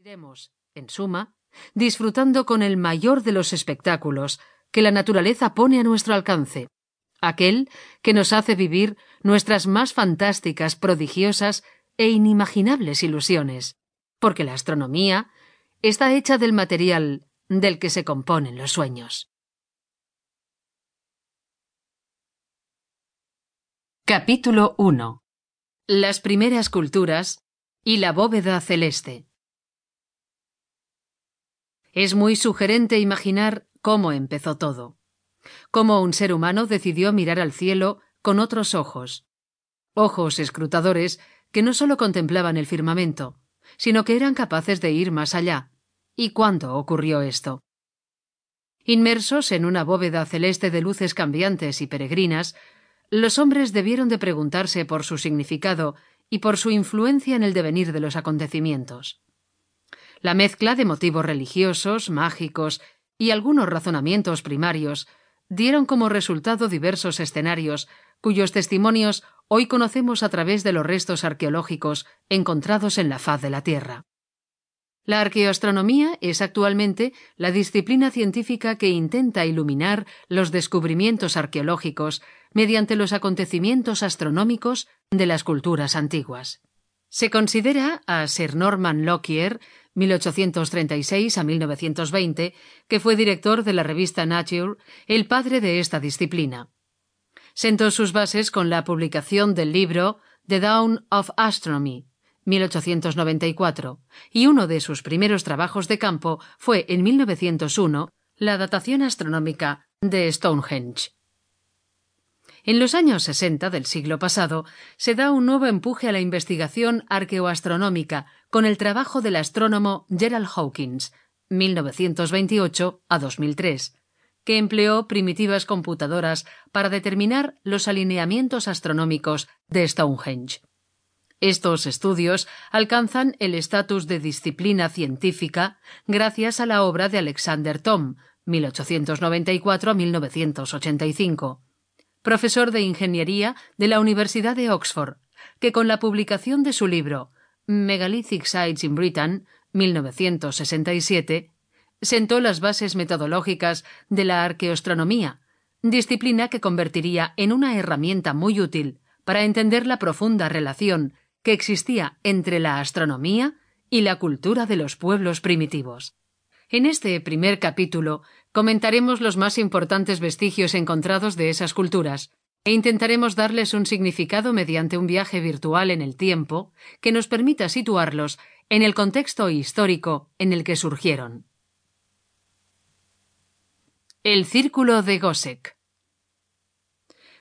Iremos, en suma, disfrutando con el mayor de los espectáculos que la naturaleza pone a nuestro alcance, aquel que nos hace vivir nuestras más fantásticas, prodigiosas e inimaginables ilusiones, porque la astronomía está hecha del material del que se componen los sueños. Capítulo 1 Las primeras culturas y la bóveda celeste. Es muy sugerente imaginar cómo empezó todo. Cómo un ser humano decidió mirar al cielo con otros ojos. Ojos escrutadores que no solo contemplaban el firmamento, sino que eran capaces de ir más allá. ¿Y cuándo ocurrió esto? Inmersos en una bóveda celeste de luces cambiantes y peregrinas, los hombres debieron de preguntarse por su significado y por su influencia en el devenir de los acontecimientos. La mezcla de motivos religiosos, mágicos y algunos razonamientos primarios dieron como resultado diversos escenarios cuyos testimonios hoy conocemos a través de los restos arqueológicos encontrados en la faz de la Tierra. La arqueoastronomía es actualmente la disciplina científica que intenta iluminar los descubrimientos arqueológicos mediante los acontecimientos astronómicos de las culturas antiguas. Se considera a Sir Norman Lockyer 1836 a 1920, que fue director de la revista Nature, el padre de esta disciplina. Sentó sus bases con la publicación del libro The Dawn of Astronomy, 1894, y uno de sus primeros trabajos de campo fue en 1901 la datación astronómica de Stonehenge. En los años 60 del siglo pasado se da un nuevo empuje a la investigación arqueoastronómica con el trabajo del astrónomo Gerald Hawkins, 1928 a 2003, que empleó primitivas computadoras para determinar los alineamientos astronómicos de Stonehenge. Estos estudios alcanzan el estatus de disciplina científica gracias a la obra de Alexander Thom, 1894 a 1985 profesor de Ingeniería de la Universidad de Oxford, que con la publicación de su libro Megalithic Sites in Britain, 1967, sentó las bases metodológicas de la arqueoastronomía, disciplina que convertiría en una herramienta muy útil para entender la profunda relación que existía entre la astronomía y la cultura de los pueblos primitivos. En este primer capítulo comentaremos los más importantes vestigios encontrados de esas culturas e intentaremos darles un significado mediante un viaje virtual en el tiempo que nos permita situarlos en el contexto histórico en el que surgieron. El Círculo de Gossek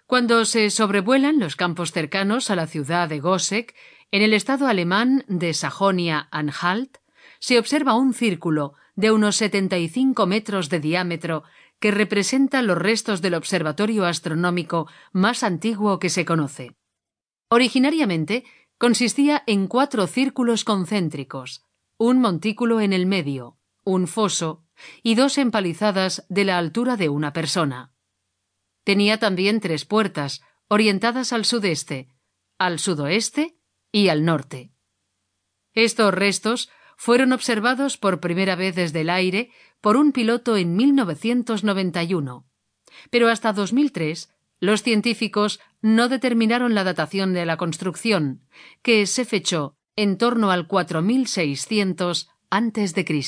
Cuando se sobrevuelan los campos cercanos a la ciudad de Gossek, en el estado alemán de Sajonia-Anhalt, se observa un círculo de unos 75 metros de diámetro que representa los restos del observatorio astronómico más antiguo que se conoce. Originariamente consistía en cuatro círculos concéntricos, un montículo en el medio, un foso y dos empalizadas de la altura de una persona. Tenía también tres puertas, orientadas al sudeste, al sudoeste y al norte. Estos restos fueron observados por primera vez desde el aire por un piloto en 1991. Pero hasta 2003 los científicos no determinaron la datación de la construcción, que se fechó en torno al 4600 a.C.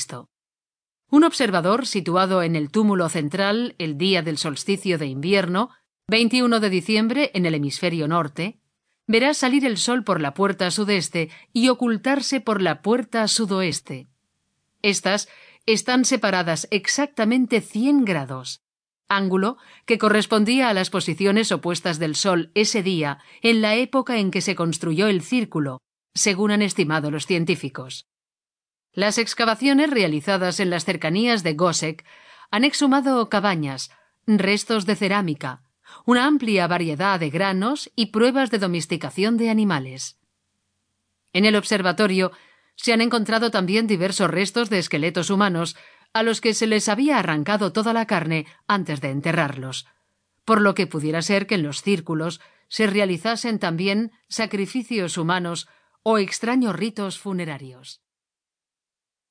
Un observador situado en el túmulo central el día del solsticio de invierno, 21 de diciembre en el hemisferio norte, verá salir el sol por la puerta sudeste y ocultarse por la puerta sudoeste. Estas están separadas exactamente 100 grados, ángulo que correspondía a las posiciones opuestas del Sol ese día en la época en que se construyó el círculo, según han estimado los científicos. Las excavaciones realizadas en las cercanías de Gossek han exhumado cabañas, restos de cerámica, una amplia variedad de granos y pruebas de domesticación de animales. En el observatorio se han encontrado también diversos restos de esqueletos humanos a los que se les había arrancado toda la carne antes de enterrarlos, por lo que pudiera ser que en los círculos se realizasen también sacrificios humanos o extraños ritos funerarios.